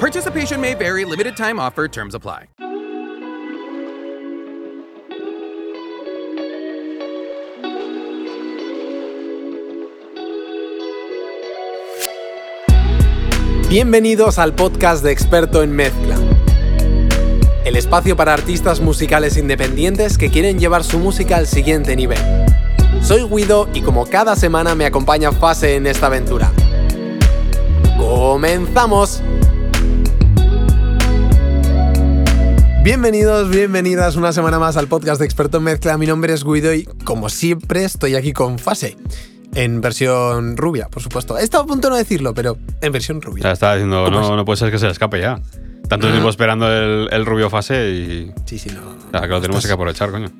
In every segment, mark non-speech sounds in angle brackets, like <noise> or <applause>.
Participation may vary, limited time offer, terms apply. Bienvenidos al podcast de Experto en Mezcla. El espacio para artistas musicales independientes que quieren llevar su música al siguiente nivel. Soy Guido y como cada semana me acompaña Fase en esta aventura. ¡Comenzamos! Bienvenidos, bienvenidas una semana más al podcast de Experto en Mezcla. Mi nombre es Guido y como siempre estoy aquí con Fase. En versión rubia, por supuesto. He estado a punto de no decirlo, pero en versión rubia. Ya estaba diciendo, ¿Cómo no, no puede ser que se le escape ya. Tanto Ah. tiempo esperando el, el rubio fase y. Sí, sí, no. no, Ya, que lo tenemos estás- que aprovechar, coño.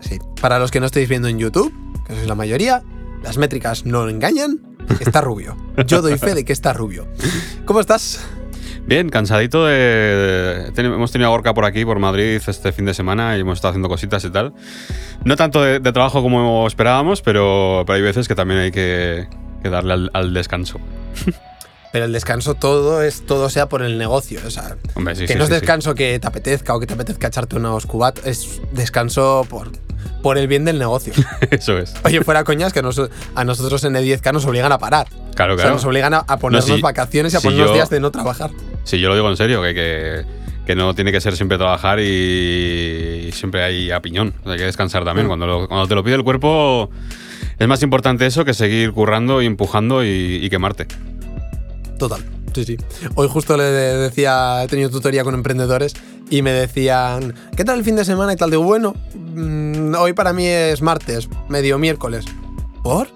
Sí. Para los que no estáis viendo en YouTube, que sois la mayoría, las métricas no engañan. Está rubio. <laughs> Yo doy fe de que está rubio. ¿Cómo estás? Bien, cansadito de. ten- hemos tenido a Gorka por aquí, por Madrid, este fin de semana y hemos estado haciendo cositas y tal. No tanto de, de trabajo como esperábamos, pero, pero hay veces que también hay que, que darle al, al descanso. <laughs> Pero el descanso todo es todo sea por el negocio. O sea, Hombre, sí, que sí, no es sí, descanso que te apetezca o que te apetezca echarte unos cubatos. Es descanso por, por el bien del negocio. <laughs> Eso es. Oye, fuera coñas que nos- a nosotros en E10K nos obligan a parar. Claro, O sea, claro. nos obligan a, a ponernos si- vacaciones y a si ponernos yo- días de no trabajar. Sí, yo lo digo en serio, que, que, que no tiene que ser siempre trabajar y, siempre hay a piñón. Hay que descansar también. Mm. Cuando, lo- cuando te lo pide el cuerpo, es más importante eso que seguir currando y empujando y, y quemarte. Total. Sí, sí. Hoy justo le de- decía, he tenido tutoría con emprendedores y me decían, ¿qué tal el fin de semana y tal? Digo, bueno, mm, hoy para mí es martes, medio miércoles. ¿Por?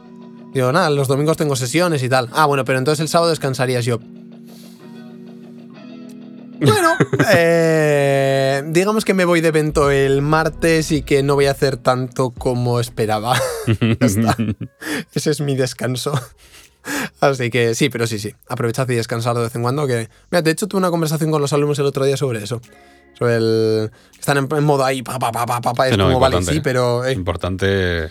Digo, nada, los domingos tengo sesiones y tal. Ah, bueno, pero entonces el sábado descansarías yo. Bueno, eh, digamos que me voy de evento el martes y que no voy a hacer tanto como esperaba. <laughs> Está. Ese es mi descanso. Así que sí, pero sí, sí. Aprovechad y descansar de vez en cuando. Que, mira, de hecho tuve una conversación con los alumnos el otro día sobre eso. Sobre el. Están en, en modo ahí, pa, pa, pa, pa, pa, pa, Es Sí, no, como, vale, sí, pero. eh. Importante.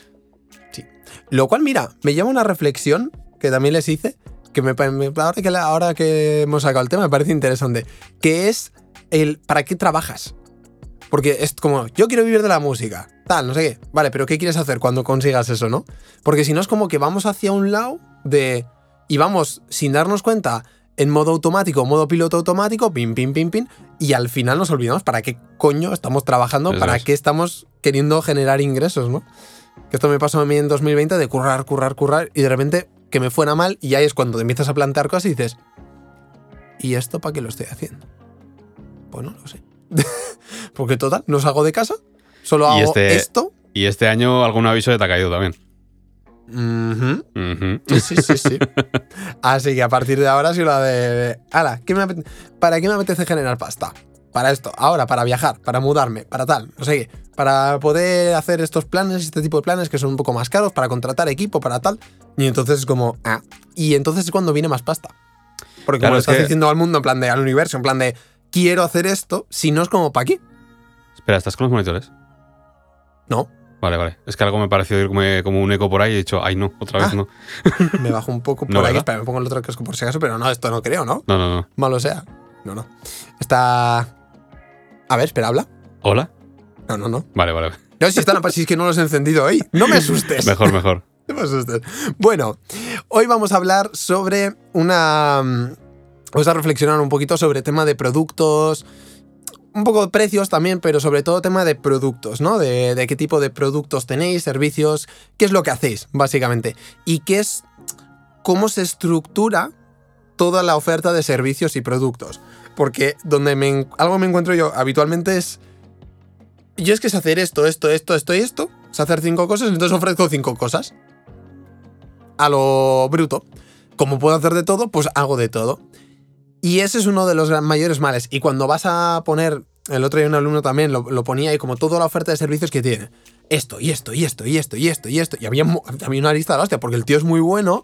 Lo cual, mira, me lleva a una reflexión que también les hice. Que me, ahora, que la- ahora que hemos sacado el tema me parece interesante. Que es el ¿para qué trabajas? Porque es como, yo quiero vivir de la música, tal, no sé qué. Vale, pero ¿qué quieres hacer cuando consigas eso, no? Porque si no es como que vamos hacia un lado de. Y vamos sin darnos cuenta en modo automático, modo piloto automático, pim, pim, pim, pim. Y al final nos olvidamos para qué coño estamos trabajando, Eso para es. qué estamos queriendo generar ingresos, ¿no? Que esto me pasó a mí en 2020 de currar, currar, currar y de repente que me fuera mal y ahí es cuando te empiezas a plantear cosas y dices, ¿y esto para qué lo estoy haciendo? Pues no lo sé. <laughs> Porque total, no salgo de casa, solo hago este- esto. Y este año algún aviso te ha caído también. Sí, sí, sí, sí. <laughs> Así que a partir de ahora sí la de... Ala, ¿qué me apete- ¿para qué me apetece generar pasta? Para esto, ahora, para viajar, para mudarme, para tal, no sé qué. Para poder hacer estos planes, este tipo de planes que son un poco más caros, para contratar equipo, para tal. Y entonces es como... Ah. Y entonces es cuando viene más pasta. Porque Claro, como es estás que- diciendo al mundo, en plan de, al universo, en plan de, quiero hacer esto, si no es como, ¿para qué? Espera, ¿estás con los monitores? No, Vale, vale. Es que algo me pareció oír como, como un eco por ahí y he dicho, ay no, otra vez Ah. no. <laughs> me bajo un poco <laughs> por No, aquí, ¿verdad? espera, me pongo el otro casco por si acaso, pero no, esto no creo, ¿no? No, no, no. Malo sea. No, no. Está. A ver, espera, habla. ¿Hola? No, no, no. Vale, vale. No, si están si es que no los he encendido hoy. No me <laughs> asustes. Mejor, mejor. No me asustes. Bueno, hoy vamos a hablar sobre una. mm, Vamos a reflexionar un poquito sobre tema de productos. Un poco de precios también, pero sobre todo tema de productos, ¿no? De, de qué tipo de productos tenéis, servicios, qué es lo que hacéis, básicamente. Y qué es. cómo se estructura toda la oferta de servicios y productos. Porque donde me, algo me encuentro yo habitualmente es. Yo es que sé hacer esto, esto, esto, esto y esto. Sé hacer cinco cosas, entonces ofrezco cinco cosas. A lo bruto. Como puedo hacer de todo, pues hago de todo. Y ese es uno de los mayores males. Y cuando vas a poner el otro día un alumno también lo, ponía y como toda la oferta de servicios que tiene. Esto, y esto, y esto, y esto, y esto, y esto. Y había, había una lista de la hostia, porque el tío es muy bueno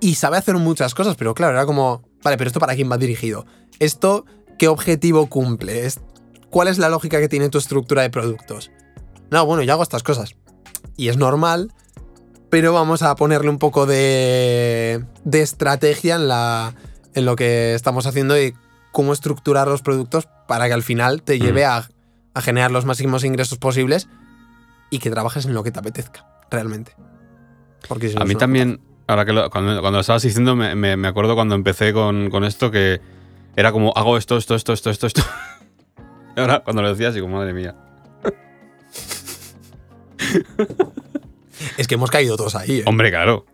y sabe hacer muchas cosas, pero claro, era como, vale, pero esto para quién va dirigido. Esto, ¿qué objetivo cumple? ¿Cuál es la lógica que tiene tu estructura de productos? No, bueno, yo hago estas cosas. Y es normal, pero vamos a ponerle un poco de, de estrategia en, la, en lo que estamos haciendo y cómo estructurar los productos para que al final te lleve a, a generar los máximos ingresos posibles y que trabajes en lo que te apetezca, realmente. Porque si no A mí también, ahora que lo- cuando, cuando lo estabas diciendo, me, me- me acuerdo cuando empecé con, con esto que era como, hago esto, esto, esto, esto, esto, esto. Y <laughs> ahora cuando lo decías, digo, madre mía. <laughs> Es que hemos caído todos ahí. ¿eh? Hombre, claro.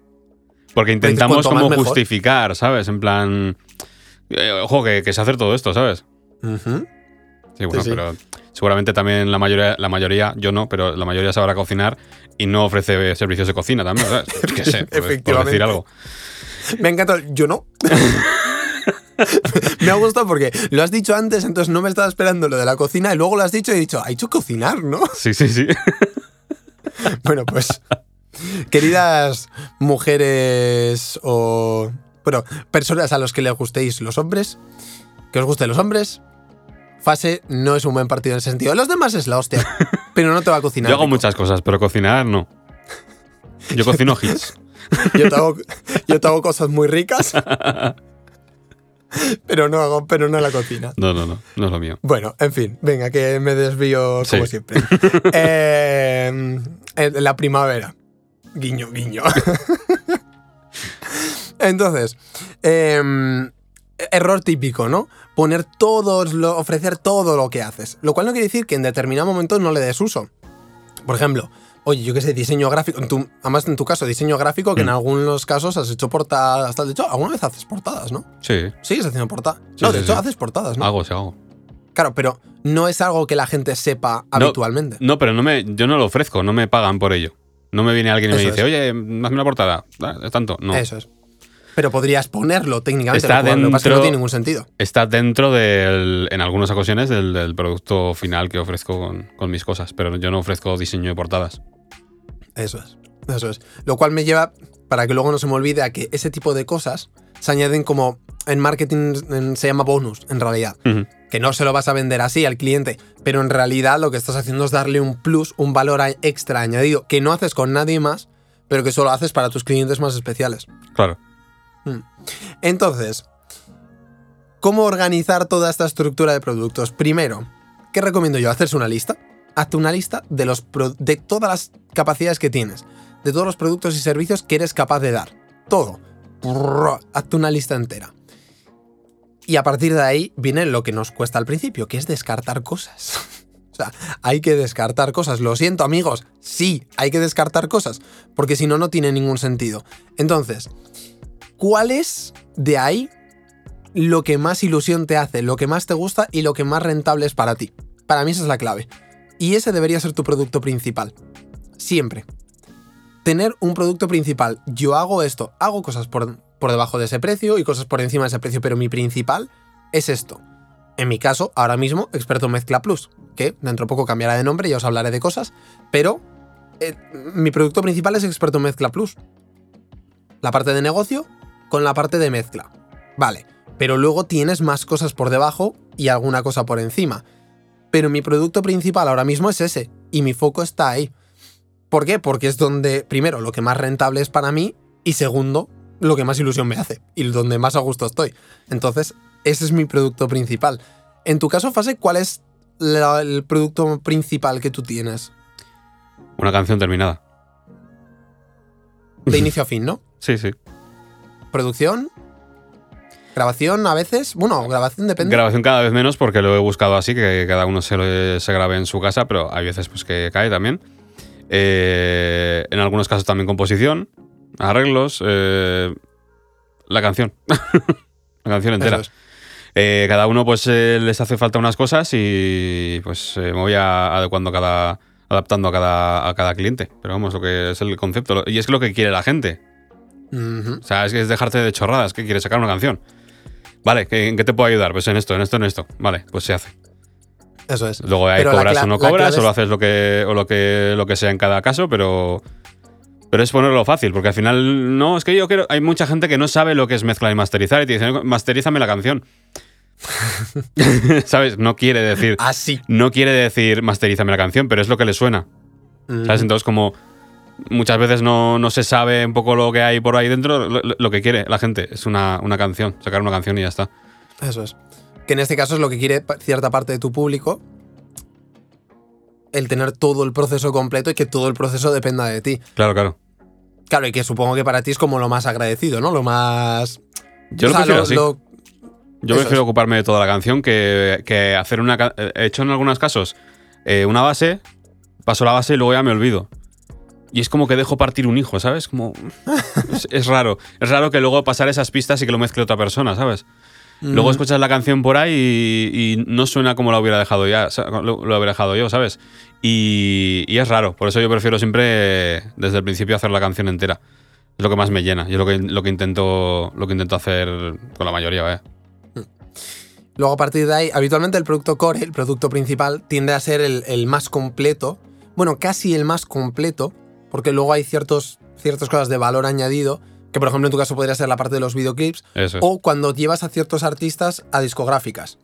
Porque intentamos como mejor. justificar, ¿sabes? En plan, eh, ojo, que, que sé hacer todo esto, ¿sabes? Sí, bueno, sí. pero seguramente también la mayoría, la mayoría, yo no, pero la mayoría sabrá cocinar y no ofrece servicios de cocina también, <laughs> qué sé, por- por decir algo. Me ha encantado. Yo no. <laughs> me ha gustado porque lo has dicho antes, entonces no me estaba esperando lo de la cocina y luego lo has dicho y he dicho, ha hecho cocinar, ¿no? Sí, sí, sí. <laughs> Bueno, pues, queridas mujeres o, bueno, personas a los que les gustéis los hombres, que os gusten los hombres, Fase no es un buen partido en ese sentido. Los demás es la hostia, <laughs> pero no te va a cocinar. Yo hago rico. muchas cosas, pero cocinar no. Yo cocino hits. <laughs> Yo te hago, yo te hago cosas muy ricas, <laughs> pero no hago, pero no la cocina. No, no, no, no es lo mío. Bueno, en fin, venga, que me desvío como Sí. siempre. Eh, en la primavera. Guiño, guiño. Entonces, eh, error típico, ¿no? Poner todos, lo, ofrecer todo lo que haces. Lo cual no quiere decir que en determinado momento no le des uso. Por ejemplo, oye, yo qué sé, diseño gráfico, en tu- además en tu caso, diseño gráfico, que en Mm. algunos casos has hecho portadas, tal. De hecho, alguna vez haces portadas, ¿no? Sí, Sigues haciendo portadas. Sí, no, de sí, hecho, sí. haces portadas, ¿no? hago, sí hago. Claro, pero no es algo que la gente sepa No, habitualmente. No, pero no me, yo no lo ofrezco, no me pagan por ello. No me viene alguien y me dice, es. oye, hazme una portada. Ah, Es tanto. No. Eso es. Pero podrías ponerlo técnicamente. Está lo que que no dentro- tiene ningún sentido. Está dentro del, en algunas ocasiones, del, del producto final que ofrezco con, con mis cosas, pero yo no ofrezco diseño de portadas. Eso es. Eso es. Lo cual me lleva, para que luego no se me olvide, a que ese tipo de cosas se añaden como. En marketing en- se llama bonus, en realidad. Que no se lo vas a vender así al cliente, pero en realidad lo que estás haciendo es darle un plus, un valor extra añadido, que no haces con nadie más, pero que solo haces para tus clientes más especiales. Claro. Entonces, ¿cómo organizar toda esta estructura de productos? Primero, ¿qué recomiendo yo? Hacerse una lista. Hazte una lista de, los de todas las capacidades que tienes, de todos los productos y servicios que eres capaz de dar. Todo. Hazte una lista entera. Y a partir de ahí viene lo que nos cuesta al principio, que es descartar cosas. <laughs> O sea, hay que descartar cosas. Lo siento, amigos. Sí, hay que descartar cosas. Porque si no, no tiene ningún sentido. Entonces, ¿cuál es de ahí lo que más ilusión te hace, lo que más te gusta y lo que más rentable es para ti? Para mí esa es la clave. Y ese debería ser tu producto principal. Siempre. Tener un producto principal. Yo hago esto, hago cosas por, por debajo de ese precio y cosas por encima de ese precio, pero mi principal es esto. En mi caso, ahora mismo, Experto Mezcla Plus, que dentro de poco cambiará de nombre, ya os hablaré de cosas, pero eh, mi producto principal es Experto Mezcla Plus. La parte de negocio con la parte de mezcla. Vale, pero luego tienes más cosas por debajo y alguna cosa por encima. Pero mi producto principal ahora mismo es ese, y mi foco está ahí. ¿Por qué? Porque es donde, primero, lo que más rentable es para mí, y segundo, lo que más ilusión me hace, y donde más a gusto estoy. Entonces, ese es mi producto principal. En tu caso, Fase, ¿cuál es la- el producto principal que tú tienes? Una canción terminada. De inicio a fin, ¿no? <laughs> Sí, sí. ¿Producción? ¿Grabación a veces? Bueno, grabación depende. Grabación cada vez menos porque lo he buscado así, que cada uno se, lo- se grabe en su casa, pero hay veces pues, que cae también. Eh, en algunos casos también composición, arreglos, eh, la canción. <laughs> la canción entera. Es. Eh, cada uno pues eh, les hace falta unas cosas y pues eh, me voy a- adecuando cada adaptando a cada, a cada cliente. Pero vamos, lo que es el concepto. Y es lo que quiere la gente. O sea, es dejarte de chorradas, que quieres sacar una canción. Vale, ¿qué- ¿en qué te puedo ayudar? Pues en esto, en esto, en esto. Vale, pues se hace. Eso es. Luego ahí Pero cobras o no cobras, o lo es- haces lo que, o lo que, lo que sea en cada caso, pero. Pero es ponerlo fácil, porque al final, no, es que yo quiero. Hay mucha gente que no sabe lo que es mezclar y masterizar y te dicen, masterízame la canción. <laughs> ¿Sabes? No quiere decir. Así. No quiere decir masterízame la canción, pero es lo que le suena. ¿Sabes? Entonces, como muchas veces no, no se sabe un poco lo que hay por ahí dentro, lo, lo que quiere la gente es una, una canción, sacar una canción y ya está. Eso es. Que en este caso es lo que quiere cierta parte de tu público. El tener todo el proceso completo y que todo el proceso dependa de ti. Claro, claro. Claro, y que supongo que para ti es como lo más agradecido, ¿no? Lo más. Yo lo sea, prefiero así. lo- Yo Eso prefiero es. ocuparme de toda la canción que, que hacer una. ca- He hecho en algunos casos eh, una base, paso la base y luego ya me olvido. Y es como que dejo partir un hijo, ¿sabes? Como. es, es raro. Es raro que luego pasar esas pistas y que lo mezcle otra persona, ¿sabes? Luego Mm, escuchas la canción por ahí y, y no suena como la hubiera dejado ya, lo, lo hubiera dejado yo, ¿sabes? Y, y es raro. Por eso yo prefiero siempre desde el principio hacer la canción entera. Es lo que más me llena. Y es lo que, lo que intento. Lo que intento hacer con la mayoría, ¿eh? Luego a partir de ahí, habitualmente el producto core, el producto principal, tiende a ser el, el más completo. Bueno, casi el más completo, porque luego hay ciertos, ciertas cosas de valor añadido, que por ejemplo en tu caso podría ser la parte de los videoclips, Eso o cuando llevas a ciertos artistas a discográficas,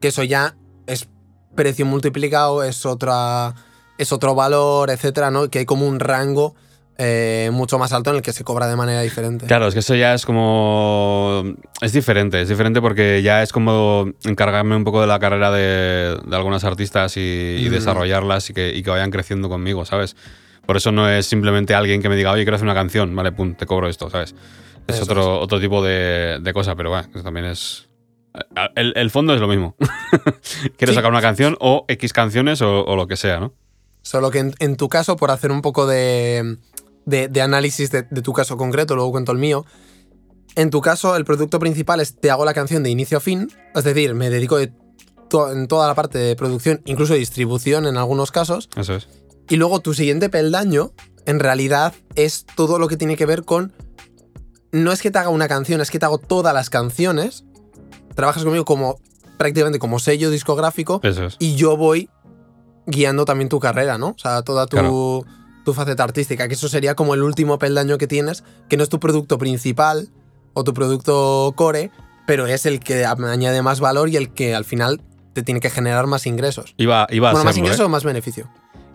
que eso ya es precio multiplicado, es, otra, es otro valor, etcétera, ¿no? Que hay como un rango eh, mucho más alto en el que se cobra de manera diferente. Claro, es que eso ya es como. Es diferente, es diferente porque ya es como encargarme un poco de la carrera de, de algunas artistas y, y Mm. desarrollarlas y que, y que vayan creciendo conmigo, ¿sabes? Por eso no es simplemente alguien que me diga, oye, quiero hacer una canción, vale, pum, te cobro esto, ¿sabes? Es Eso otro, otro tipo de, de cosa, pero bueno, eso también es. El, el fondo es lo mismo. <laughs> quiero Sí. sacar una canción o X canciones o, o lo que sea, ¿no? Solo que en, en tu caso, por hacer un poco de, de- de análisis de, de tu caso concreto, luego cuento el mío. En tu caso, el producto principal es te hago la canción de inicio a fin, es decir, me dedico de to- en toda la parte de producción, incluso de distribución en algunos casos. Eso es. Y luego tu siguiente peldaño, en realidad, es todo lo que tiene que ver con. No es que te haga una canción, es que te hago todas las canciones. Trabajas conmigo como prácticamente como sello discográfico Eso es. y yo voy guiando también tu carrera, ¿no? O sea, toda tu, Claro. tu faceta artística, que eso sería como el último peldaño que tienes, que no es tu producto principal o tu producto core, pero es el que añade más valor y el que al final te tiene que generar más ingresos. Iba, iba a bueno, más ingresos ¿eh? o más beneficio.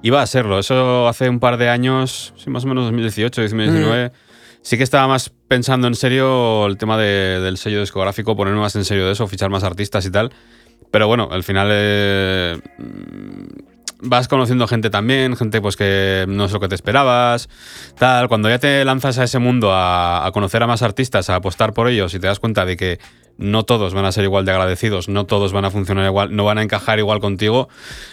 Iba a serlo. Eso hace un par de años, sí, más o menos 2018, 2019. Sí que estaba más pensando en serio el tema de- del sello discográfico, ponerme más en serio de eso, fichar más artistas y tal. Pero bueno, al final eh, mm, vas conociendo gente también, gente pues que no es lo que te esperabas, tal. Cuando ya te lanzas a ese mundo a, a conocer a más artistas, a apostar por ellos y te das cuenta de que no todos van a ser igual de agradecidos, no todos van a funcionar igual, no van a encajar igual contigo,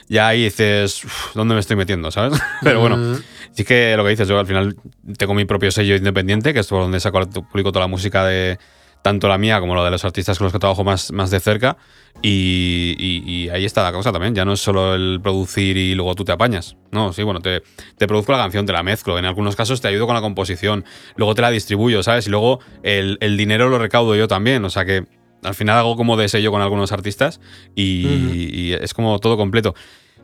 ya ahí dices, "Uf, ¿dónde me estoy metiendo? ¿Sabes? <laughs> Pero bueno, Mm, Sí que lo que dices, yo al final tengo mi propio sello independiente, que es por donde saco, publico toda la música de tanto la mía como la de los artistas con los que trabajo más, más de cerca. Y, y- y ahí está la cosa también. Ya no es solo el producir y luego tú te apañas. No, sí, bueno, te, te produzco la canción, te la mezclo. En algunos casos te ayudo con la composición. Luego te la distribuyo, ¿sabes? Y luego el, el dinero lo recaudo yo también. O sea que al final hago como de sello con algunos artistas y, es como todo completo.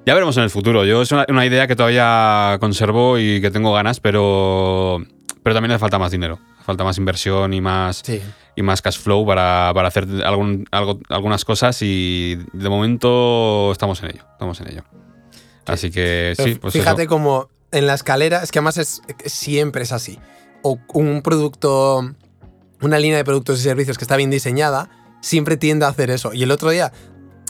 Ya veremos en el futuro. Yo es una, una idea que todavía conservo y que tengo ganas, pero, pero también hace falta más dinero. Falta más inversión y más, sí. Y más cash flow para, para hacer algún, algo- algunas cosas y de momento estamos en ello. Estamos en ello. Así que sí, pues fíjate eso. como en la escalera, es que además es, siempre es así. O un producto, una línea de productos y servicios que está bien diseñada, siempre tiende a hacer eso. Y el otro día,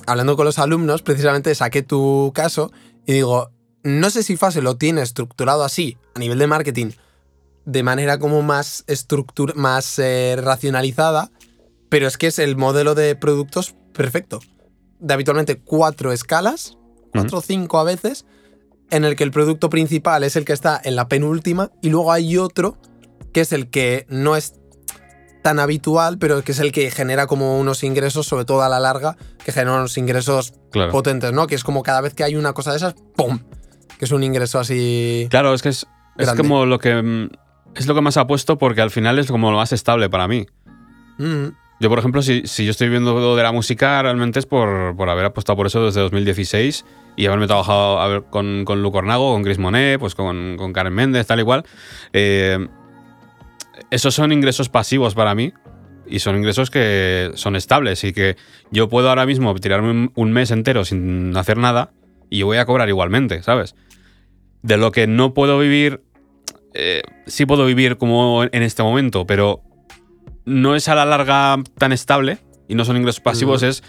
hablando con los alumnos, precisamente saqué tu caso y digo, no sé si Fase lo tiene estructurado así, a nivel de marketing, de manera como más, estructura, más eh, racionalizada, pero es que es el modelo de productos perfecto. De habitualmente cuatro escalas, cuatro o cinco a veces, en el que el producto principal es el que está en la penúltima y luego hay otro que es el que no es tan habitual, pero que es el que genera como unos ingresos, sobre todo a la larga, que genera unos ingresos Claro. potentes, ¿no? Que es como cada vez que hay una cosa de esas, ¡pum! Que es un ingreso así... Claro, es que es, es como lo que. Es lo que más apuesto porque al final es como lo más estable para mí. Mm, Yo, por ejemplo, si, si yo estoy viviendo de la música, realmente es por, por haber apostado por eso desde 2016 y haberme trabajado ver, con, con Lu Cornago, con Chris Monet, pues con, con Karen Méndez, tal y cual. Eh, esos son ingresos pasivos para mí y son ingresos que son estables y que yo puedo ahora mismo tirarme un, mes entero sin hacer nada y voy a cobrar igualmente, ¿sabes? De lo que no puedo vivir, eh, sí puedo vivir como en este momento, pero no es a la larga tan estable y no son ingresos pasivos, es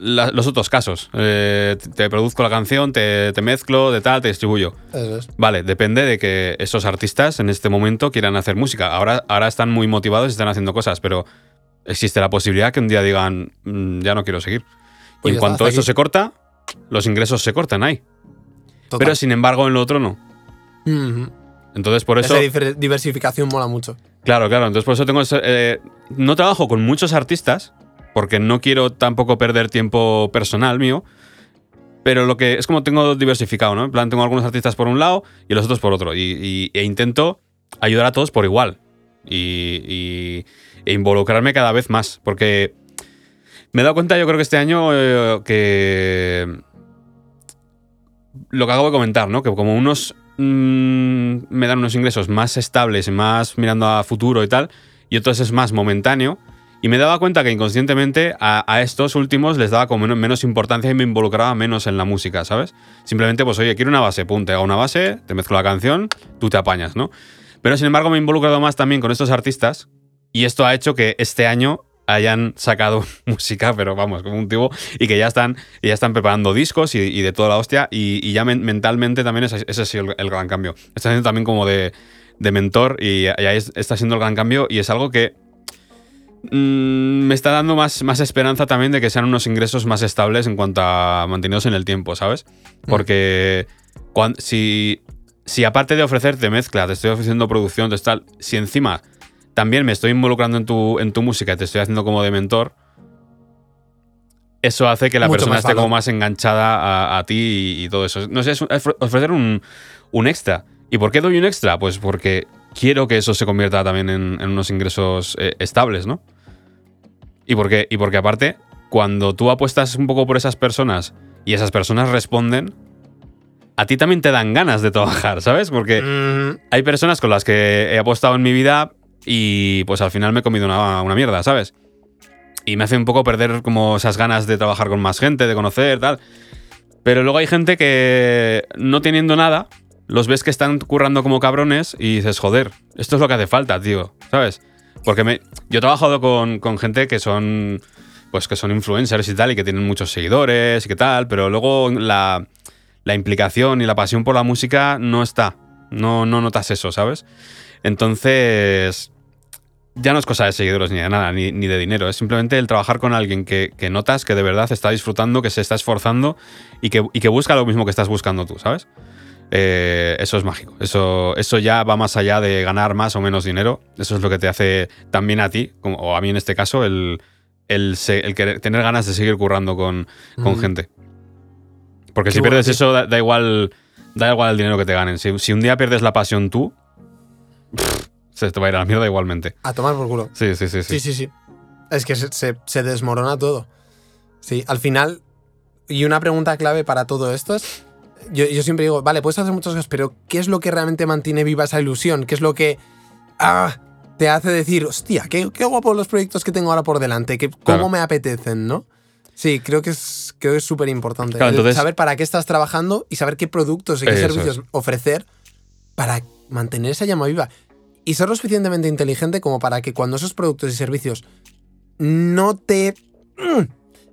la- los otros casos. Eh, te produzco la canción, te, te mezclo, de tal, te distribuyo. Eso es. Vale, depende de que esos artistas en este momento quieran hacer música. Ahora, ahora están muy motivados y están haciendo cosas, pero existe la posibilidad que un día digan, "Mm, ya no quiero seguir. Pues y en ya cuanto eso aquí. se corta, los ingresos se cortan ahí. Total. Pero sin embargo, en lo otro no. Ujú. Entonces, por eso. Esa diversificación mola mucho. Claro, claro. Entonces, por eso tengo. ese- eh, no trabajo con muchos artistas, porque no quiero tampoco perder tiempo personal mío. Pero lo que es como tengo diversificado, ¿no? En plan, tengo algunos artistas por un lado y los otros por otro. Y, y- e intento ayudar a todos por igual. Y, y- e involucrarme cada vez más. Porque me he dado cuenta, yo creo que este año, eh, que. Lo que acabo de comentar, ¿no? Que como unos mm, me dan unos ingresos más estables más mirando a futuro y tal, y otros es más momentáneo. Y me daba cuenta que inconscientemente a, estos últimos les daba como menos, menos importancia y me involucraba menos en la música, ¿sabes? Simplemente, pues, oye, quiero una base, pum, te hago una base, te mezclo la canción, tú te apañas, ¿no? Pero sin embargo me he involucrado más también con estos artistas y esto ha hecho que este año hayan sacado <laughs> música, pero vamos, como un tibo, y que ya están, ya están preparando discos y, y de toda la hostia, y, y ya men- mentalmente también ese, ese ha sido el, el gran cambio. Está siendo también como de, de mentor y, y ahí es- está siendo el gran cambio y es algo que mm, me está dando más, más esperanza también de que sean unos ingresos más estables en cuanto a mantenidos en el tiempo, ¿sabes? Porque cuan- si, si aparte de ofrecerte mezcla, te estoy ofreciendo producción, te tal, si encima también me estoy involucrando en tu, en tu música te estoy haciendo como de mentor, eso hace que la Mucho persona esté como más enganchada a, a ti y, y todo eso. No sé, es ofrecer un, un extra. ¿Y por qué doy un extra? Pues porque quiero que eso se convierta también en, en unos ingresos eh, estables, ¿no? Y porque, y porque aparte, cuando tú apuestas un poco por esas personas y esas personas responden, a ti también te dan ganas de trabajar, ¿sabes? Porque Mm, hay personas con las que he apostado en mi vida y pues al final me he comido una, una mierda, ¿sabes? Y me hace un poco perder como esas ganas de trabajar con más gente, de conocer, tal. Pero luego hay gente que no teniendo nada, los ves que están currando como cabrones y dices, joder, esto es lo que hace falta, tío, ¿sabes? Porque me, yo he trabajado con, con gente que son pues que son influencers y tal y que tienen muchos seguidores y tal, pero luego la, la implicación y la pasión por la música no está. No, no notas eso, ¿sabes? Entonces, ya no es cosa de seguidores ni de nada, ni, ni de dinero. Es simplemente el trabajar con alguien que, que notas que de verdad está disfrutando, que se está esforzando y que, y que busca lo mismo que estás buscando tú, ¿sabes? Eh, eso es mágico. Eso, eso ya va más allá de ganar más o menos dinero. Eso es lo que te hace también a ti, como, o a mí en este caso, el, el, se- el querer- tener ganas de seguir currando con, con Ujú. gente. Porque Qué si pierdes eso, da, da igual da igual el dinero que te ganen. Si, si un día pierdes la pasión tú, pff, se te va a ir a la mierda igualmente. a tomar por culo. Sí, sí, sí. sí. Sí, sí, sí. Es que se, se- se desmorona todo. Sí, al final, y una pregunta clave para todo esto es, yo, yo siempre digo, vale, puedes hacer muchas cosas, pero ¿qué es lo que realmente mantiene viva esa ilusión? ¿Qué es lo que ah, te hace decir, hostia, qué, qué guapos los proyectos que tengo ahora por delante, que, cómo Claro. me apetecen, ¿no? Sí, creo que es creo que es súper importante. Claro, saber para qué estás trabajando y saber qué productos y qué Eso servicios ofrecer para mantener esa llama viva. Y ser lo suficientemente inteligente como para que cuando esos productos y servicios no te... mm,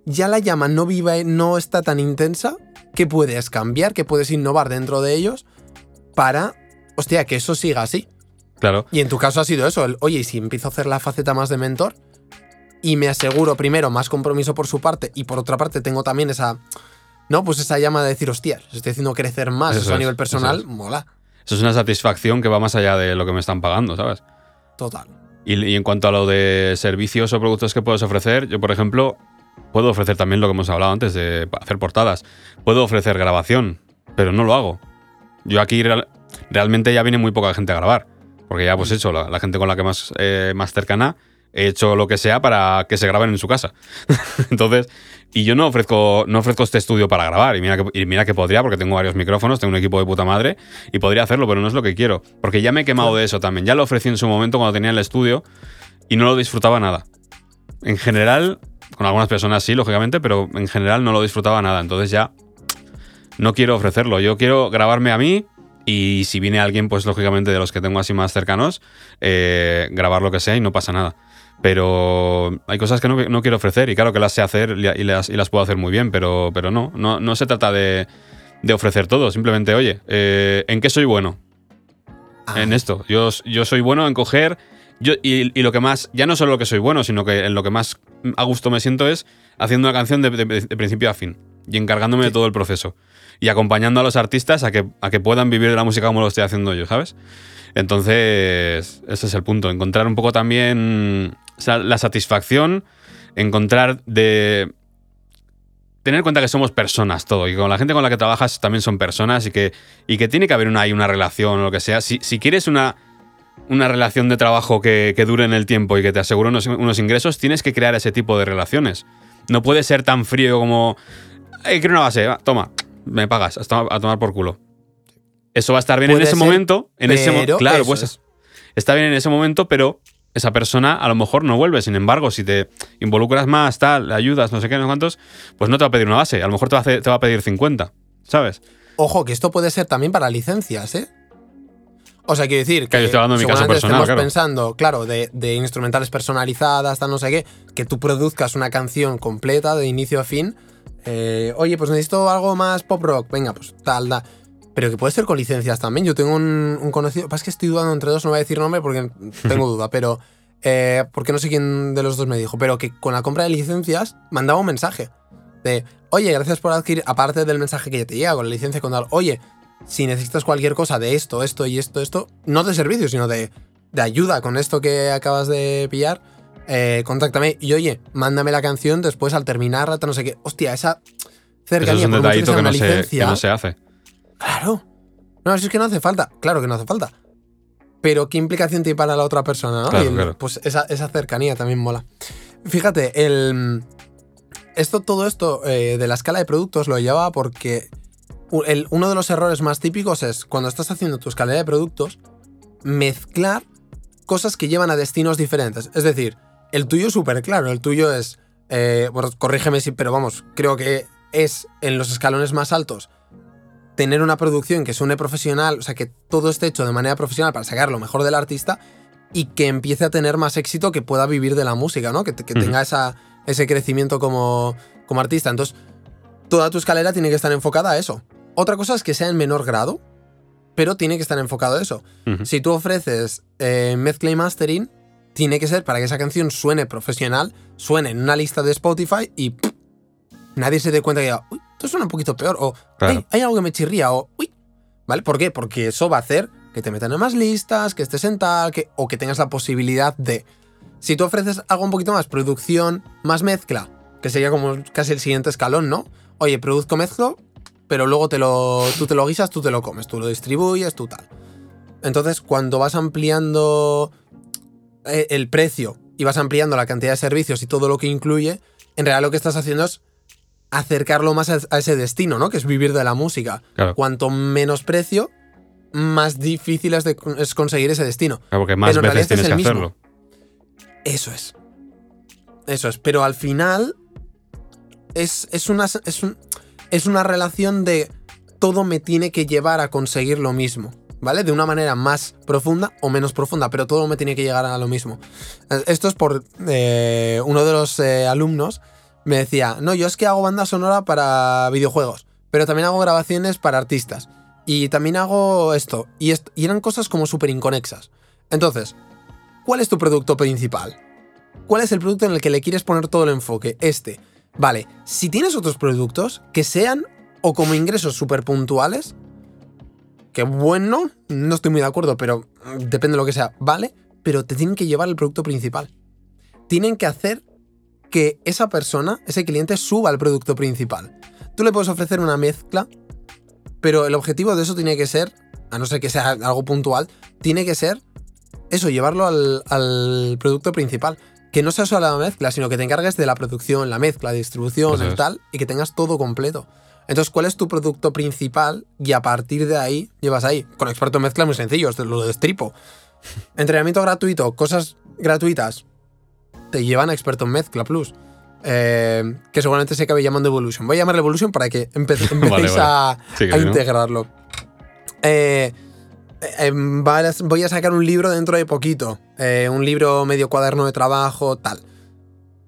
ya la llama no viva, no está tan intensa, que puedes cambiar, que puedes innovar dentro de ellos para, hostia, que eso siga así. Claro. Y en tu caso ha sido eso, el, oye, ¿y si empiezo a hacer la faceta más de mentor y me aseguro primero más compromiso por su parte y por otra parte tengo también esa, no, pues esa llama de decir, hostia, os estoy haciendo crecer más, Eso eso, a nivel personal, es. mola, Eso es una satisfacción que va más allá de lo que me están pagando, ¿sabes? total. Y, y en cuanto a lo de servicios o productos que puedes ofrecer, yo, por ejemplo, puedo ofrecer también lo que hemos hablado antes de hacer portadas. Puedo ofrecer grabación, pero no lo hago. Yo aquí real- realmente ya viene muy poca gente a grabar. Porque ya, pues hecho, la, la gente con la que más, eh, más cercana he hecho lo que sea para que se graben en su casa. <laughs> Entonces, y yo no ofrezco, no ofrezco este estudio para grabar. Y mira, que, y mira que podría, porque tengo varios micrófonos, tengo un equipo de puta madre, y podría hacerlo, pero no es lo que quiero. Porque ya me he quemado de eso también. Ya lo ofrecí en su momento cuando tenía el estudio y no lo disfrutaba nada. En general, con algunas personas sí, lógicamente, pero en general no lo disfrutaba nada. Entonces ya no quiero ofrecerlo. Yo quiero grabarme a mí y si viene alguien, pues lógicamente de los que tengo así más cercanos, eh, grabar lo que sea y no pasa nada. Pero hay cosas que no, quiero ofrecer y claro que las sé hacer y las, y las puedo hacer muy bien, pero, pero no, no, no se trata de, de ofrecer todo. Simplemente, oye, eh, ¿en qué soy bueno? Ah. En esto. Yo, yo soy bueno en coger yo, y, y, lo que más, ya no solo lo que soy bueno, sino que en lo que más a gusto me siento es haciendo una canción de, de, de principio a fin y encargándome sí. de todo el proceso y acompañando a los artistas a que, a que puedan vivir de la música como lo estoy haciendo yo, ¿sabes? Entonces, ese es el punto, encontrar un poco también la satisfacción, encontrar de... Tener en cuenta que somos personas todo, y con la gente con la que trabajas también son personas y que, y que tiene que haber una, hay una relación o lo que sea. Si, si quieres una, una relación de trabajo que, que, dure en el tiempo y que te asegure unos, unos, ingresos, tienes que crear ese tipo de relaciones. No puede ser tan frío como. Hey, quiero una base, va, toma, me pagas, hasta a tomar por culo. Eso va a estar bien en ese ser, momento. En ese claro, pues es. está bien en ese momento, pero esa persona a lo mejor no vuelve. Sin embargo, si te involucras más, tal, ayudas, no sé qué, no sé cuántos, pues no te va a pedir una base. A lo mejor te va a, hacer, te va a pedir 50, ¿sabes? Ojo, que esto puede ser también para licencias, ¿eh? O sea, quiero decir que, que estoy hablando de mi caso personal, claro. pensando, claro, de, de, instrumentales personalizadas, tal no sé qué, que tú produzcas una canción completa de inicio a fin. Eh, Oye, pues necesito algo más pop rock, venga, pues tal, da. Pero que puede ser con licencias también. Yo tengo un, un conocido, pasa que estoy dudando entre dos, no voy a decir nombre porque <laughs> tengo duda, pero eh, porque no sé quién de los dos me dijo, pero que con la compra de licencias mandaba un mensaje de, oye, gracias por adquirir, aparte del mensaje que ya te llega con la licencia, con tal, oye, si necesitas cualquier cosa de esto, esto y esto, esto, no de servicio, sino de, de ayuda con esto que acabas de pillar, eh, contáctame y oye, mándame la canción después al terminarla, no sé qué. Hostia, esa cercanía Eso es un detallito que no, se, que no se hace. Claro. No, si es que no hace falta. Claro que no hace falta. Pero qué implicación tiene para la otra persona, ¿no? Claro, el, claro. Pues esa, esa, cercanía también mola. Fíjate, el. Esto, todo esto eh, de la escala de productos lo llevaba porque el, uno de los errores más típicos es cuando estás haciendo tu escalera de productos, mezclar cosas que llevan a destinos diferentes. Es decir, el tuyo es súper claro, el tuyo es, eh, bueno, corrígeme si, pero vamos, creo que es en los escalones más altos tener una producción que suene profesional, o sea, que todo esté hecho de manera profesional para sacar lo mejor del artista y que empiece a tener más éxito, que pueda vivir de la música, ¿no? Que, que uh -huh. tenga esa, ese crecimiento como, como artista. Entonces, toda tu escalera tiene que estar enfocada a eso. Otra cosa es que sea en menor grado, pero tiene que estar enfocado a eso. Uh -huh. Si tú ofreces eh, mezcla y mastering, tiene que ser para que esa canción suene profesional, suene en una lista de Spotify y pff, nadie se dé cuenta que diga, uy, esto suena un poquito peor, o claro. hey, hay algo que me chirría, o uy. ¿Vale? ¿Por qué? Porque eso va a hacer que te metan en más listas, que estés en tal, que, o que tengas la posibilidad de. Si tú ofreces algo un poquito más, producción, más mezcla, que sería como casi el siguiente escalón, ¿no? Oye, produzco mezclo, pero luego te lo, tú te lo guisas, tú te lo comes, tú lo distribuyes, tú tal. Entonces, cuando vas ampliando eh, el precio y vas ampliando la cantidad de servicios y todo lo que incluye, en realidad lo que estás haciendo es acercarlo más a, ese destino, ¿no? Que es vivir de la música. Claro. Cuanto menos precio, más difícil es, de, es conseguir ese destino. Claro, porque más Pero veces tienes es que mismo. hacerlo. Eso es. Eso es. Pero al final es, es, una, es, un, es una relación de todo me tiene que llevar a conseguir lo mismo. ¿Vale? De una manera más profunda o menos profunda, pero todo me tiene que llegar a lo mismo. Esto es por eh, uno de los eh, alumnos me decía, no, yo es que hago banda sonora para videojuegos, pero también hago grabaciones para artistas. Y también hago esto. Y, eran cosas como súper inconexas. Entonces, ¿cuál es tu producto principal? ¿Cuál es el producto en el que le quieres poner todo el enfoque? Este. Vale, si tienes otros productos que sean o como ingresos súper puntuales, que bueno, no estoy muy de acuerdo, pero depende de lo que sea, vale, pero te tienen que llevar el producto principal. Tienen que hacer que esa persona, ese cliente, suba al producto principal. Tú le puedes ofrecer una mezcla, pero el objetivo de eso tiene que ser, a no ser que sea algo puntual, tiene que ser eso, llevarlo al, al producto principal. que no sea solo la mezcla, sino que te encargues de la producción, la mezcla, la distribución, el tal, y que tengas todo completo. Entonces, ¿cuál es tu producto principal? Y a partir de ahí, llevas ahí. Con experto en mezcla muy sencillo, lo destripo. <laughs> Entrenamiento gratuito, cosas gratuitas, te llevan a experto en mezcla plus. Eh, que seguramente se acabe llamando Evolution. Voy a llamarle Evolution para que empe- <laughs> empecéis Vale, vale. a, integrarlo. Eh, eh, voy a sacar un libro dentro de poquito. Eh, un libro medio cuaderno de trabajo, tal.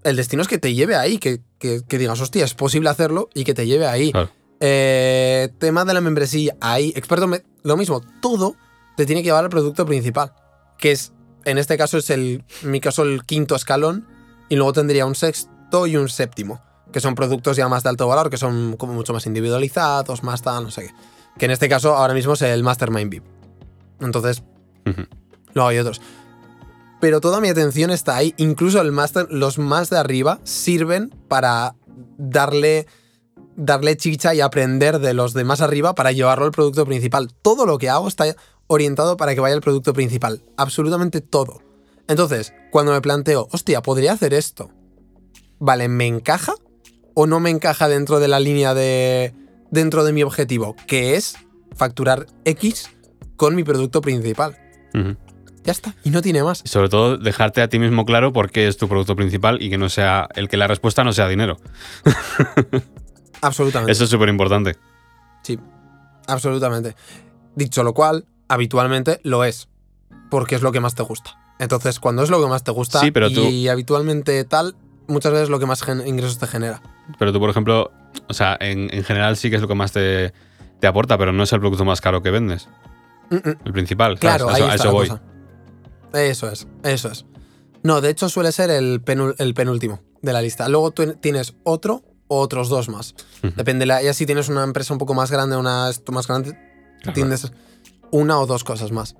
El destino es que te lleve ahí, que, que- que digas, hostia, es posible hacerlo y que te lleve ahí. Claro. Eh, tema de la membresía, ahí, experto, lo mismo, todo te tiene que llevar al producto principal, que es, en este caso es el, en mi caso, el quinto escalón, y luego tendría un sexto y un séptimo, que son productos ya más de alto valor, que son como mucho más individualizados, más tal, no sé qué. Que en este caso ahora mismo es el Mastermind VIP. Entonces, luego hay otros. Pero toda mi atención está ahí. Incluso el master, los más de arriba sirven para darle, darle chicha y aprender de los de más arriba para llevarlo al producto principal. Todo lo que hago está orientado para que vaya al producto principal. Absolutamente todo. Entonces, cuando me planteo, hostia, podría hacer esto. Vale, ¿me encaja? ¿O no me encaja dentro de la línea de. dentro de mi objetivo? Que es facturar X con mi producto principal. Ya está. Y no tiene más. Y sobre todo, dejarte a ti mismo claro por qué es tu producto principal y que no sea el que la respuesta no sea dinero. Absolutamente. Eso es súper importante. Sí. Absolutamente. Dicho lo cual, habitualmente lo es. Porque es lo que más te gusta. Entonces, cuando es lo que más te gusta Sí, pero tú- y habitualmente tal, muchas veces lo que más ingresos te genera. Pero tú, por ejemplo, o sea, en, en general sí que es lo que más te, te aporta, pero no es el producto más caro que vendes. Mm, mm. El principal. Claro, ahí eso, a está eso la voy. cosa. Eso es, eso es. No, de hecho suele ser el, penul- el penúltimo de la lista. Luego tú tienes otro o otros dos más. Depende, la, ya si tienes una empresa un poco más grande, una más grande, Claro. tienes una o dos cosas más.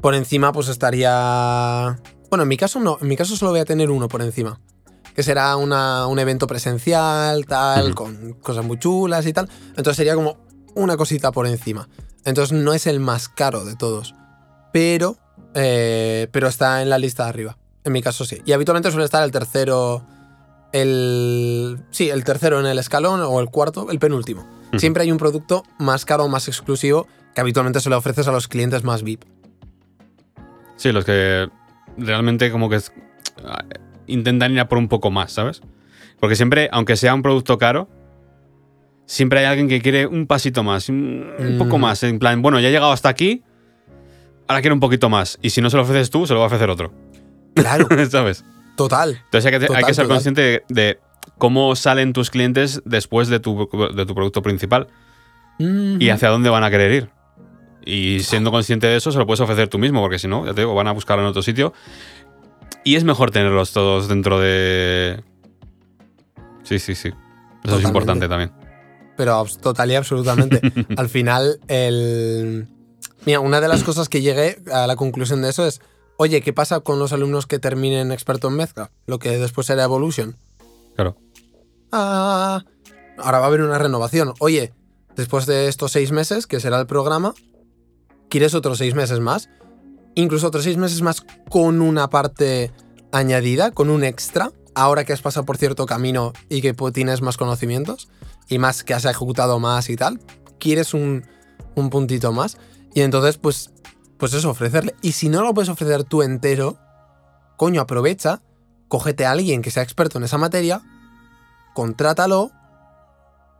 Por encima, pues estaría. Bueno, en mi caso no, en mi caso solo voy a tener uno por encima. Que será una- un evento presencial, tal, con cosas muy chulas y tal. Entonces sería como una cosita por encima. Entonces no es el más caro de todos. Pero. eh, pero está en la lista de arriba. En mi caso sí. Y habitualmente suele estar el tercero. El. Sí, el tercero en el escalón o el cuarto, el penúltimo. Siempre hay un producto más caro o más exclusivo que habitualmente se le ofreces a los clientes más VIP. Sí, los que realmente como que es- intentan ir a por un poco más, ¿sabes? Porque siempre, aunque sea un producto caro, siempre hay alguien que quiere un pasito más, un, poco Mm. más. En plan, bueno, ya he llegado hasta aquí, ahora quiero un poquito más. Y si no se lo ofreces tú, se lo va a ofrecer otro. Claro, <laughs> ¿Sabes? total. Entonces hay que, hay Total, que ser total. consciente de, de cómo salen tus clientes después de tu, de tu producto principal y hacia dónde van a querer ir. Y siendo consciente de eso, se lo puedes ofrecer tú mismo, porque si no, ya te digo, van a buscarlo en otro sitio. Y es mejor tenerlos todos dentro de. Sí, sí, sí. Eso es importante también. Pero total y absolutamente. <laughs> Al final, el. Mira, una de las cosas que llegué a la conclusión de eso es: oye, ¿qué pasa con los alumnos que terminen experto en mezcla? Lo que después será Evolution. Claro. Ah, ahora va a haber una renovación. Oye, después de estos seis meses, que será el programa, ¿quieres otros seis meses más? Incluso otros seis meses más con una parte añadida, con un extra, ahora que has pasado por cierto camino y que tienes más conocimientos y más que has ejecutado más y tal, quieres un, un puntito más. Y entonces, pues, pues eso, ofrecerle. Y si no lo puedes ofrecer tú entero, coño, aprovecha, cógete a alguien que sea experto en esa materia, contrátalo.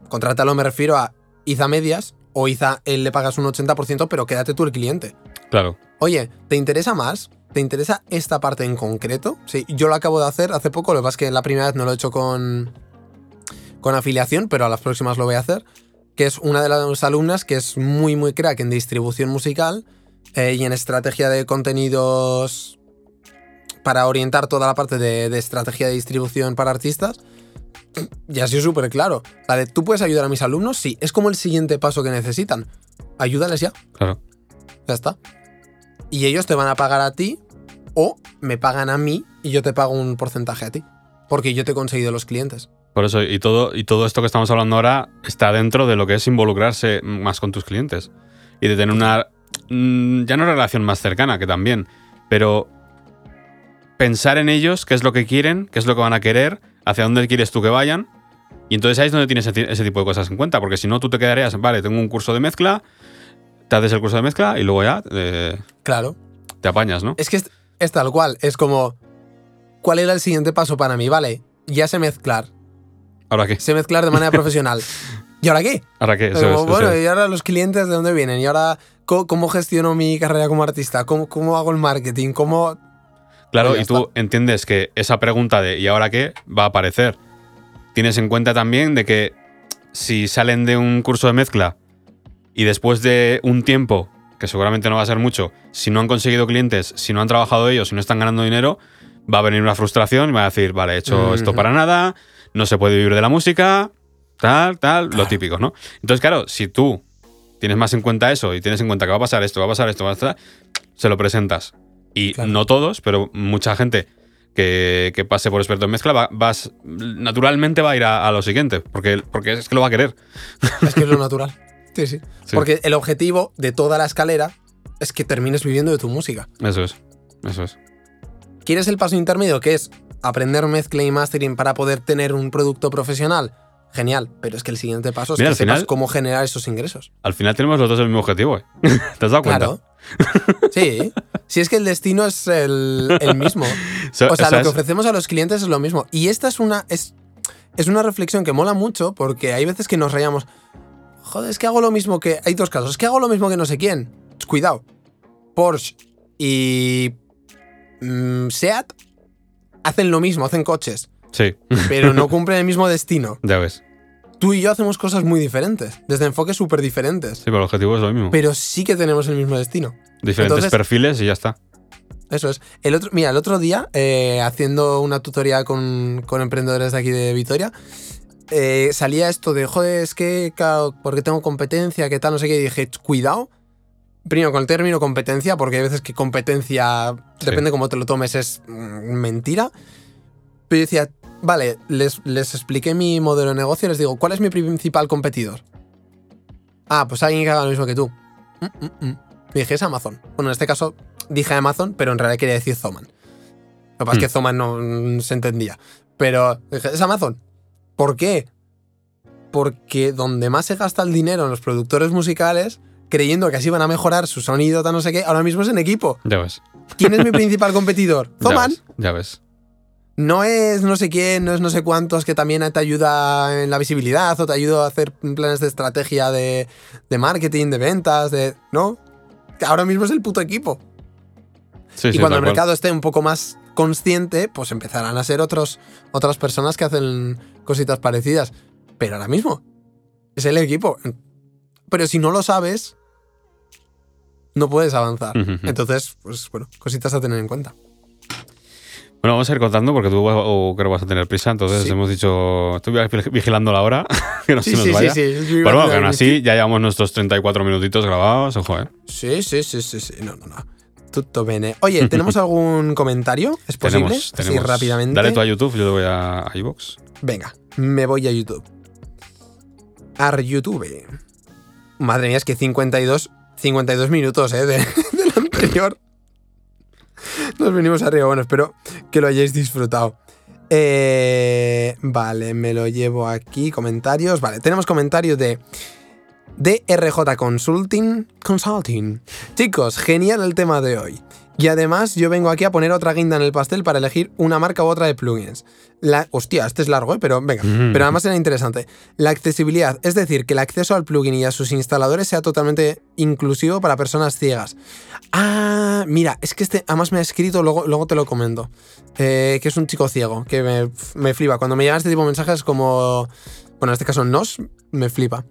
Contrátalo me refiero a Iza medias o Iza él le pagas un 80%, pero quédate tú el cliente. Claro. Oye, ¿te interesa más? ¿Te interesa esta parte en concreto? Sí, yo lo acabo de hacer hace poco, lo que pasa es que la primera vez no lo he hecho con, con afiliación, pero a las próximas lo voy a hacer, que es una de las alumnas que es muy, muy crack en distribución musical eh, y en estrategia de contenidos para orientar toda la parte de, de estrategia de distribución para artistas. Y ha sido súper claro. La de, ¿tú puedes ayudar a mis alumnos? Sí, es como el siguiente paso que necesitan. Ayúdales ya. Claro. Ya está. Y ellos te van a pagar a ti o me pagan a mí y yo te pago un porcentaje a ti. Porque yo te he conseguido los clientes. Por eso, y todo, y todo esto que estamos hablando ahora está dentro de lo que es involucrarse más con tus clientes. Y de tener una. mm, Ya no relación más cercana, que también. Pero pensar en ellos, qué es lo que quieren, qué es lo que van a querer, hacia dónde quieres tú que vayan. Y entonces ahí es donde tienes ese, tipo de cosas en cuenta, porque si no, tú te quedarías, vale, tengo un curso de mezcla, te haces el curso de mezcla y luego ya eh, Claro. te apañas, ¿no? Es que es, es tal cual. Es como. ¿Cuál era el siguiente paso para mí? Vale, ya sé mezclar. ¿Ahora qué? Sé mezclar de manera <laughs> profesional. ¿Y ahora qué? ¿Ahora qué? Como, es, bueno, es. y ahora los clientes de dónde vienen, y ahora co- cómo, gestiono mi carrera como artista, cómo, cómo hago el marketing, cómo. Claro, Pues y tú entiendes que esa pregunta de ¿y ahora qué? va a aparecer. Tienes en cuenta también de que si salen de un curso de mezcla y después de un tiempo, que seguramente no va a ser mucho, si no han conseguido clientes, si no han trabajado ellos, si no están ganando dinero, va a venir una frustración y va a decir, vale, he hecho esto para nada, no se puede vivir de la música, tal, tal, lo típico, ¿no? Entonces, claro, si tú tienes más en cuenta eso y tienes en cuenta que va a pasar esto, va a pasar esto, va a pasar, se lo presentas. Y Claro. no todos, pero mucha gente que, que pase por experto en mezcla va, vas, naturalmente va a ir a, a lo siguiente, porque, porque es que lo va a querer. Es que es lo natural. Sí, sí, Sí. Porque el objetivo de toda la escalera es que termines viviendo de tu música. Eso es, eso es. ¿Quieres el paso intermedio, que es aprender mezcla y mastering para poder tener un producto profesional? Genial, pero es que el siguiente paso es Mira, que al sepas final- cómo generar esos ingresos. Al final tenemos los dos el mismo objetivo, ¿eh? <laughs> ¿Te has dado cuenta? Claro. Sí. Si es que el destino es el, el mismo. <laughs> So- O sea, lo que ofrecemos a los clientes es lo mismo. Y esta es una, es, es una reflexión que mola mucho porque hay veces que nos rayamos. Joder, es que hago lo mismo que. Hay dos casos. Es que hago lo mismo que no sé quién. Cuidado. Porsche y. mm, Seat hacen lo mismo, hacen coches. Sí, Pero no <laughs> cumplen el mismo destino. ya ves. Tú y yo hacemos cosas muy diferentes. Desde enfoques súper diferentes. Sí, pero el objetivo es lo mismo. Pero sí que tenemos el mismo destino. Diferentes entonces- perfiles y ya está. Eso es. El otro, mira, el otro día, eh, haciendo una tutoría con, con emprendedores de aquí de Vitoria, eh, salía esto de, joder, es que, claro, porque tengo competencia, qué tal, no sé qué, y dije, cuidado. Primero, con el término competencia, porque hay veces que competencia, Sí. depende cómo te lo tomes, es mm, mentira. Pero yo decía, vale, les, les expliqué mi modelo de negocio y les digo, ¿cuál es mi principal competidor? Ah, pues alguien que haga lo mismo que tú. Mm, mm, mm. Dije, es Amazon. Bueno, en este caso dije Amazon, pero en realidad quería decir Zoman. Lo que pasa es que Hmm. Zoman no mm, se entendía. Pero dije, es Amazon. ¿Por qué? Porque donde más se gasta el dinero en los productores musicales, creyendo que así van a mejorar su sonido, tal no sé qué, ahora mismo es en equipo. Ya ves. ¿Quién es mi principal competidor? <laughs> Ya Zoman. ves, Ya ves. No es no sé quién, no es no sé cuántos que también te ayuda en la visibilidad o te ayuda a hacer planes de estrategia de, de marketing, de ventas, de. ¿No? Ahora mismo es el puto equipo. Sí, y sí, cuando el cual. mercado esté un poco más consciente, pues empezarán a ser otros, otras personas que hacen cositas parecidas. Pero ahora mismo es el equipo. Pero si no lo sabes, no puedes avanzar. Entonces, pues bueno, cositas a tener en cuenta. Bueno, vamos a ir contando porque tú o creo que vas a tener prisa. Entonces Sí. hemos dicho. Estoy vigilando la hora. <laughs> que no Sí, se nos sí, vaya. Pero bueno, que aún así ya llevamos nuestros 34 minutitos grabados. Ojo, ¿eh? Sí, sí, sí, sí, sí. No, no, no. Tutto bene. Oye, ¿tenemos <laughs> algún comentario? ¿Es posible? Tenemos, Así tenemos. rápidamente. Dale tú a YouTube, yo te voy a, a iVoox. Venga, me voy a YouTube. Ar YouTube. Madre mía, es que 52, 52 minutos, ¿eh? De, <laughs> del anterior. <laughs> Nos venimos arriba. Bueno, espero que lo hayáis disfrutado. Eh, vale, me lo llevo aquí. Comentarios. Vale, tenemos comentarios de DRJ Consulting. Consulting. Chicos, genial el tema de hoy. Y además, yo vengo aquí a poner otra guinda en el pastel para elegir una marca u otra de plugins. La, hostia, este es largo, ¿eh? pero venga. Mm. Pero además era interesante. La accesibilidad, es decir, que el acceso al plugin y a sus instaladores sea totalmente inclusivo para personas ciegas. Ah, mira, es que este además me ha escrito, luego, luego te lo comento, eh, que es un chico ciego, que me, me flipa. Cuando me llegan este tipo de mensajes como... Bueno, en este caso nos, me flipa.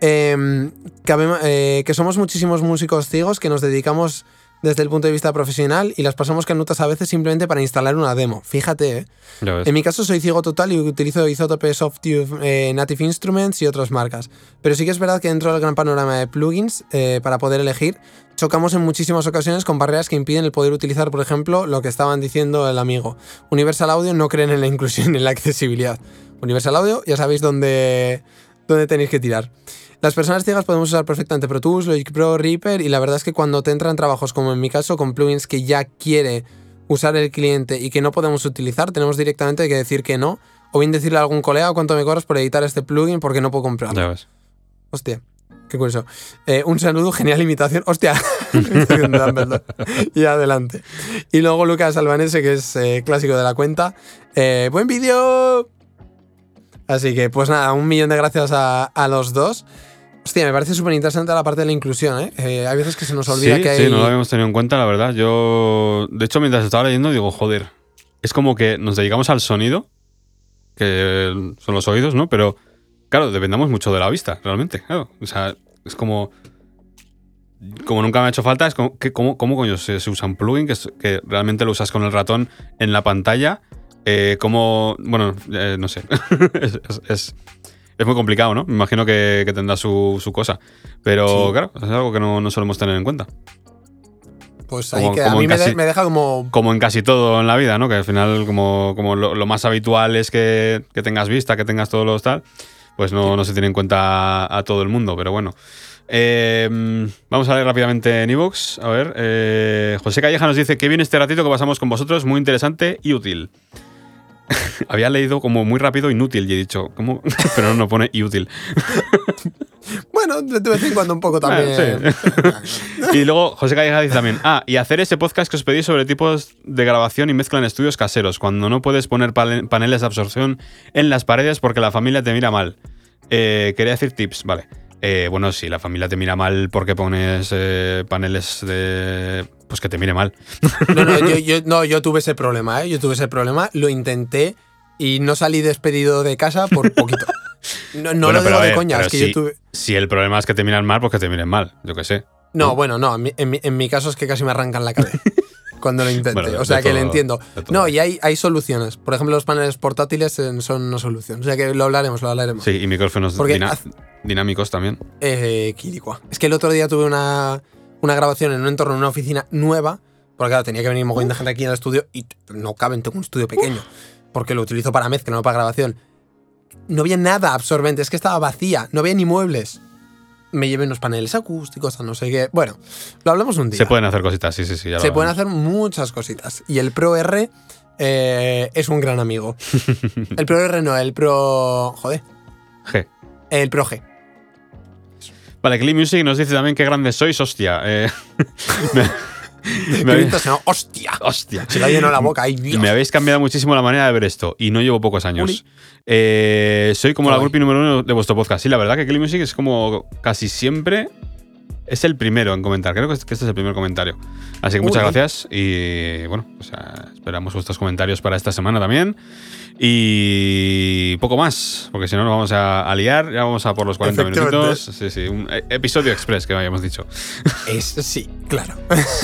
Eh, que, habem- eh, que somos muchísimos músicos ciegos que nos dedicamos desde el punto de vista profesional y las pasamos canutas a veces simplemente para instalar una demo. Fíjate, ¿eh? En mi caso soy ciego total y utilizo Isotope Softube, eh, Native Instruments y otras marcas. Pero sí que es verdad que dentro del gran panorama de plugins, eh, para poder elegir, chocamos en muchísimas ocasiones con barreras que impiden el poder utilizar, por ejemplo, lo que estaban diciendo el amigo. Universal Audio no creen en la inclusión y en la accesibilidad. Universal Audio, ya sabéis dónde, dónde tenéis que tirar. Las personas ciegas podemos usar perfectamente Pro Tools, Logic Pro, Reaper y la verdad es que cuando te entran trabajos como en mi caso con plugins que ya quiere usar el cliente y que no podemos utilizar, tenemos directamente que decir que no, o bien decirle a algún colega cuánto me cobras por editar este plugin porque no puedo comprarlo. Ya ves. Hostia, qué curioso. Eh, un saludo, genial imitación. Hostia, <laughs> imitación de Dumbledore. y adelante. Y luego Lucas Albanese, que es eh, clásico de la cuenta. Eh, buen vídeo. Así que, pues nada, un millón de gracias a, a los dos. Hostia, me parece súper interesante la parte de la inclusión, ¿eh? Eh, Hay veces que se nos olvida sí, que hay. sí, no lo habíamos tenido en cuenta, la verdad. Yo, de hecho, mientras estaba leyendo, digo, joder, es como que nos dedicamos al sonido, que son los oídos, ¿no? Pero, claro, dependamos mucho de la vista, realmente. Claro. O sea, es como. Como nunca me ha hecho falta, es como, que, ¿cómo, ¿cómo coño se, se usa un plugin que, que realmente lo usas con el ratón en la pantalla? Eh, ¿Cómo.? Bueno, eh, no sé. <laughs> es, es- es- es muy complicado, ¿no? Me imagino que, que tendrá su, su cosa. Pero, Sí. claro, es algo que no, no solemos tener en cuenta. Pues ahí como- queda. A como mí en me, de- casi- me deja como. Como en casi todo en la vida, ¿no? Que al final, como, como lo, lo más habitual es que, que tengas vista, que tengas todos los tal, pues no, no se tiene en cuenta a, a todo el mundo, pero bueno. Eh, vamos a ver rápidamente en iVoox. A ver, eh, José Calleja nos dice que viene este ratito que pasamos con vosotros, muy interesante y útil. <laughs> Había leído como muy rápido inútil y he dicho, ¿cómo? <laughs> Pero no pone y útil. <laughs> Bueno, de vez en cuando un poco también. Ah, Y luego José Calleja dice también, ah, y hacer ese podcast que os pedí sobre tipos de grabación y mezcla en estudios caseros, cuando no puedes poner paneles de absorción en las paredes porque la familia te mira mal. Eh, quería decir tips, vale. Eh, bueno, si la familia te mira mal porque pones eh, paneles de... Pues que te mire mal. No, no yo, yo- <laughs> no, yo tuve ese problema, ¿eh? Yo tuve ese problema, lo intenté y no salí despedido de casa por poquito. No, no Bueno, lo digo de coña, es que si, yo tuve. si el problema es que te miran mal, pues que te miren mal, yo qué sé. No, bueno, no, en mi, en mi- en mi caso es que casi me arrancan la cabeza <laughs> cuando lo. Bueno, de- o sea que lo entiendo. No, y hay, hay soluciones. Por ejemplo, los paneles portátiles eh, son una solución. O sea que lo hablaremos, lo hablaremos. Sí, y micrófonos Porque dinámicos también. Eh, Quilicua. Es que el otro día tuve una, una grabación en un entorno, en una oficina nueva, porque claro, tenía que venir mogollón de gente aquí en el estudio y no caben, tengo un estudio pequeño, porque lo utilizo para mezcla, no para grabación. No había nada absorbente, es que estaba vacía, no había ni muebles. Me llevé unos paneles acústicos, a no sé qué. Bueno, lo hablamos un día. Se pueden hacer cositas, sí, sí, sí. ya lo Se pueden hacer muchas cositas. Y el Pro R eh, es un gran amigo. <laughs> el Pro R no, el Pro. Joder. G. El Pro G. Vale, Clean Music nos dice también qué grandes sois, hostia. Eh, <laughs> me, me habéis- ¡Hostia! hostia. Se le ha llenado la boca. ¡Ay, Dios! Me habéis cambiado muchísimo la manera de ver esto y no llevo pocos años. Eh, soy como la grupi número uno de vuestro podcast. Sí, la verdad que Clean Music es como casi siempre es el primero en comentar. Creo que este es el primer comentario. Así que muchas Uy. gracias y bueno, esperamos vuestros comentarios para esta semana también. Y poco más, porque si no nos vamos a, a liar, ya vamos a por los 40 Efectivamente. minutos. Sí, sí, un eh, episodio express que habíamos dicho. <laughs> Es, sí, claro.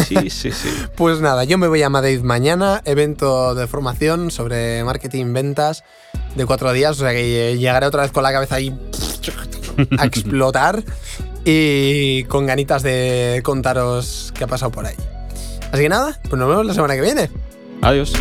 Sí, sí, sí. <laughs> Pues nada, yo me voy a Madrid mañana, evento de formación sobre marketing, ventas de cuatro días, o sea que llegaré otra vez con la cabeza ahí <laughs> a explotar y con ganitas de contaros qué ha pasado por ahí. Así que nada, pues nos vemos la semana que viene. Adiós.